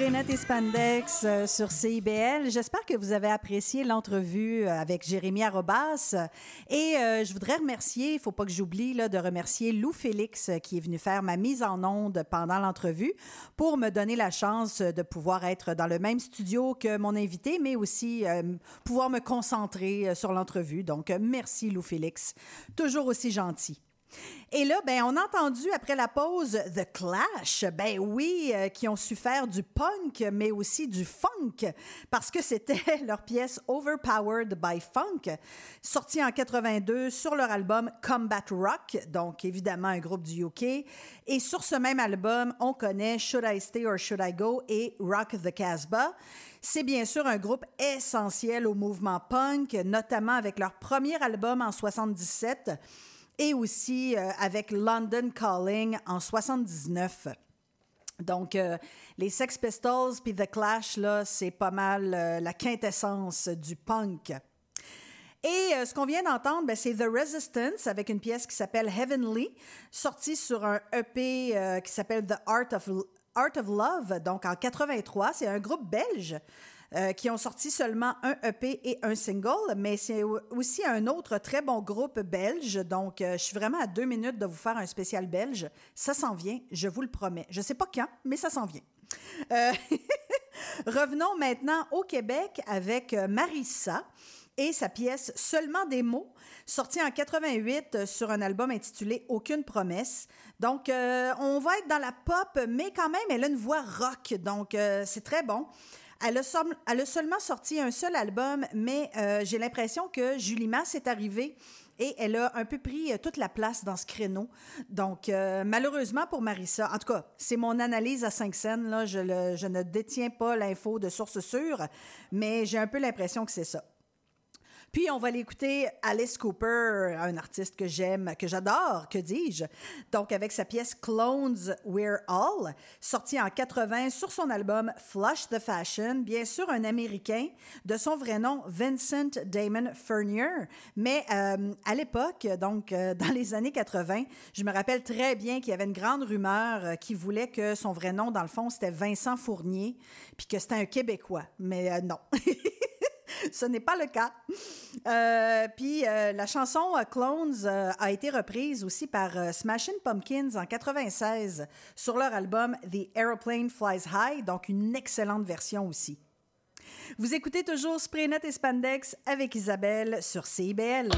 Spraynet et Spandex euh, sur CIBL. J'espère que vous avez apprécié l'entrevue euh, avec Jérémy Arobas. Et euh, je voudrais remercier, il faut pas que j'oublie de remercier Lou Félix qui est venu faire ma mise en onde pendant l'entrevue pour me donner la chance de pouvoir être dans le même studio que mon invité, mais aussi pouvoir me concentrer sur l'entrevue. Donc, merci Lou Félix. Toujours aussi gentil. Et là, ben, on a entendu après la pause The Clash, ben oui, euh, qui ont su faire du punk, mais aussi du funk, parce que c'était leur pièce Overpowered by Funk, sortie en 82 sur leur album Combat Rock, donc évidemment un groupe du UK. Et sur ce même album, on connaît Should I Stay or Should I Go et Rock the Casbah. C'est bien sûr un groupe essentiel au mouvement punk, notamment avec leur premier album en 77 et aussi euh, avec London Calling en 79. Donc, euh, les Sex Pistols puis The Clash, là, c'est pas mal euh, la quintessence du punk. Et ce qu'on vient d'entendre, ben, c'est The Resistance avec une pièce qui s'appelle Heavenly, sortie sur un EP qui s'appelle The Art of, Art of Love, donc en 83. C'est un groupe belge euh, qui ont sorti seulement un EP et un single, mais c'est au- aussi un autre très bon groupe belge. Donc, euh, je suis vraiment à deux minutes de vous faire un spécial belge. Ça s'en vient, je vous le promets. Je sais pas quand, mais ça s'en vient. Euh, revenons maintenant au Québec avec Marissa et sa pièce Seulement des mots, sortie en 88 euh, sur un album intitulé Aucune promesse. Donc, on va être dans la pop, mais quand même, elle a une voix rock, donc c'est très bon. Elle a, seulement sorti un seul album, mais euh, j'ai l'impression que Julie Masse est arrivée et elle a un peu pris euh, toute la place dans ce créneau. Donc, euh, malheureusement pour Marissa, en tout cas, c'est mon analyse à 5 scènes, là, je, je ne détiens pas l'info de source sûre, mais j'ai un peu l'impression que c'est ça. Puis on va l'écouter Alice Cooper, un artiste que j'aime, que j'adore, que dis-je. Donc avec sa pièce Clones We're All, sortie en 80 sur son album Flush the Fashion, bien sûr un Américain de son vrai nom Vincent Damon Furnier, mais euh, à l'époque, donc euh, dans les années 80, je me rappelle très bien qu'il y avait une grande rumeur euh, qui voulait que son vrai nom dans le fond c'était Vincent Fournier, puis que c'était un Québécois, mais non. Ce n'est pas le cas. Euh, puis euh, la chanson euh, Clones a été reprise aussi par Smashing Pumpkins en 96 sur leur album The Aeroplane Flies High, donc une excellente version aussi. Vous écoutez toujours Spraynet et Spandex avec Isabelle sur CIBL.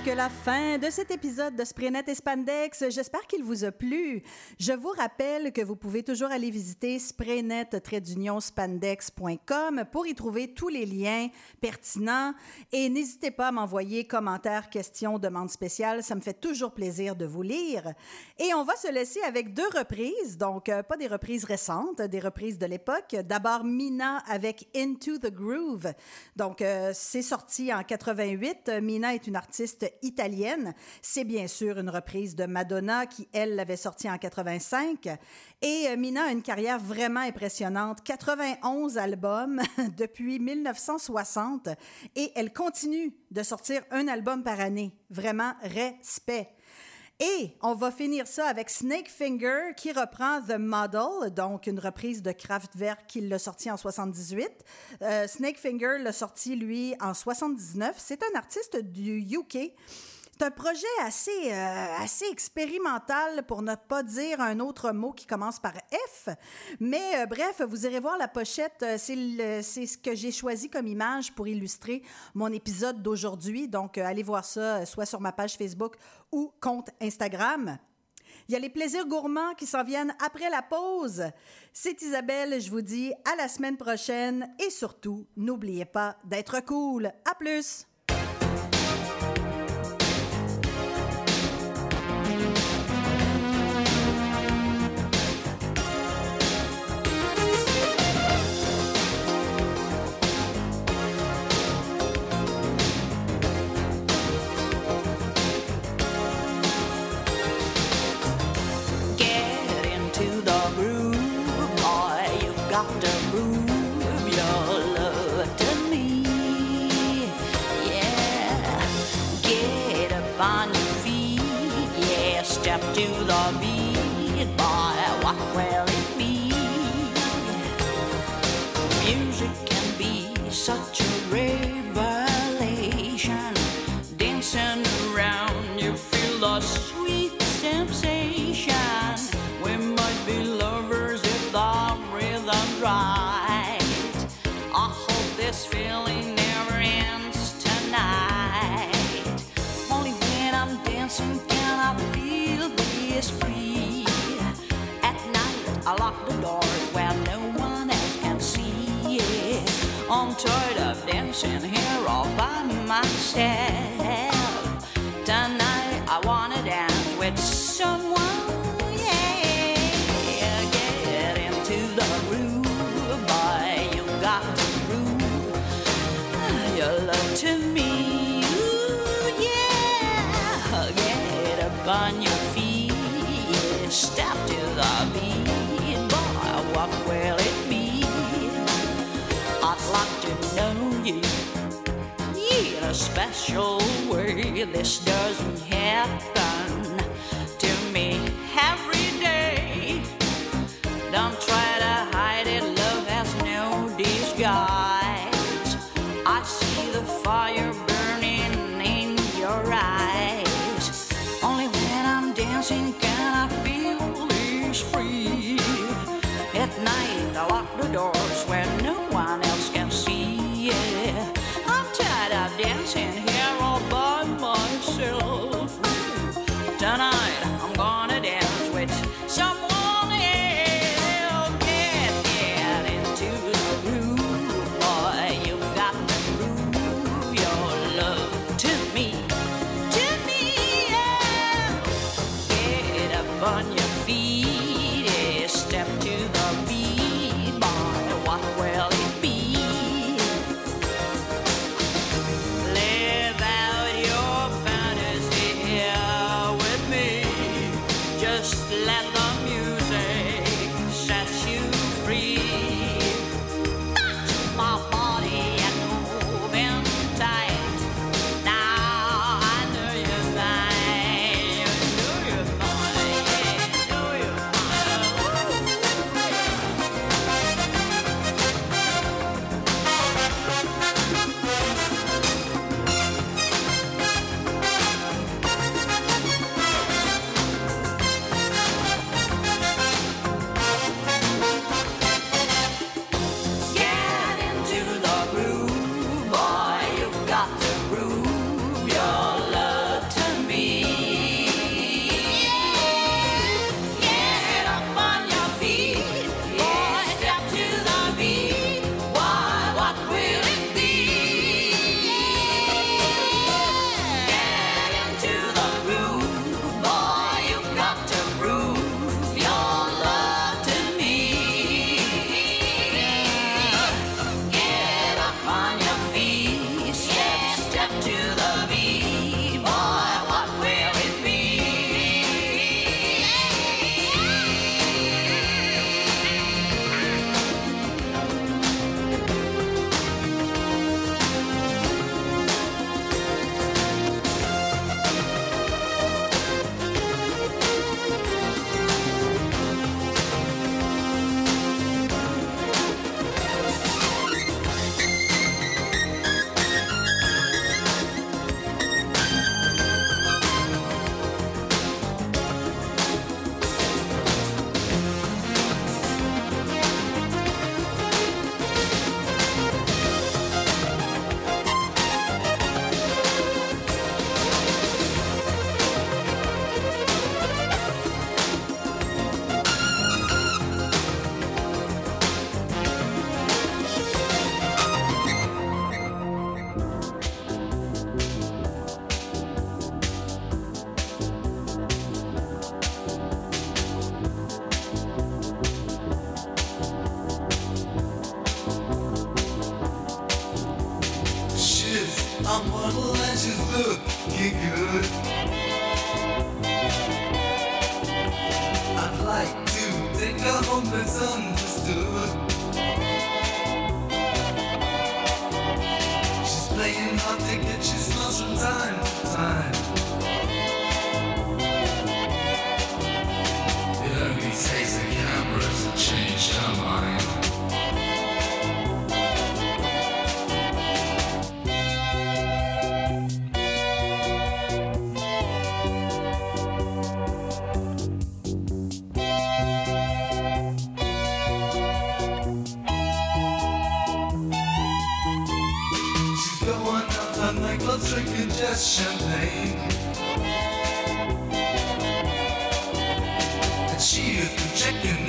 Presque la fin de cet épisode de Sprenet et Spandex. J'espère qu'il vous a plu. Je vous rappelle que vous pouvez toujours aller visiter sprenet-spandex.com pour y trouver tous les liens pertinents et n'hésitez pas à m'envoyer commentaires, questions, demandes spéciales. Ça me fait toujours plaisir de vous lire. Et on va se laisser avec deux reprises, donc euh, pas des reprises récentes, des reprises de l'époque. D'abord Mina avec Into the Groove. Donc euh, c'est sorti en 88. Mina est une artiste italienne. C'est bien sûr une reprise de Madonna qui, elle, l'avait sorti en 85. Et euh, Mina a une carrière vraiment impressionnante. 91 albums depuis 1960 et elle continue de sortir un album par année. Vraiment, respect. Et on va finir ça avec Snake Finger qui reprend The Model, donc une reprise de Kraftwerk qui l'a sorti en 78. Euh, Snake Finger l'a sorti, lui, en 79. C'est un artiste du UK. C'est un projet assez, euh, assez expérimental, pour ne pas dire un autre mot qui commence par F. Mais euh, bref, vous irez voir la pochette. euh, C'est ce que j'ai choisi comme image pour illustrer mon épisode d'aujourd'hui. Donc, allez voir ça, soit sur ma page Facebook ou compte Instagram. Il y a les plaisirs gourmands qui s'en viennent après la pause. C'est Isabelle, je vous dis à la semaine prochaine et surtout, n'oubliez pas d'être cool. À plus! Well. tired of dancing here all by myself. Tonight I want. you in a special way. This doesn't happen to me every day. Don't try to hide it, love has no disguise. I see the fire burning in your eyes. Only when I'm dancing can I feel this free. At night, I lock the doors. done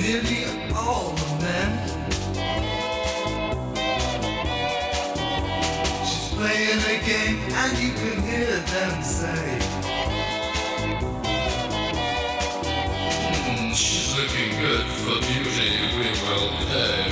nearly all the men. She's playing a game and you can hear them say. Hmm, she's looking good for beauty, we will pay.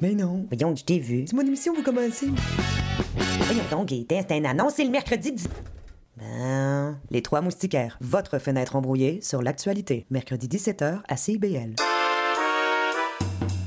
Mais non. Voyons, je t'ai vu. C'est mon émission, vous commencez. Voyons donc, Gaëtan, c'est une annonce, c'est le mercredi 10... Ben, Les Trois Moustiquaires, votre fenêtre embrouillée sur l'actualité. Mercredi 17h à CIBL.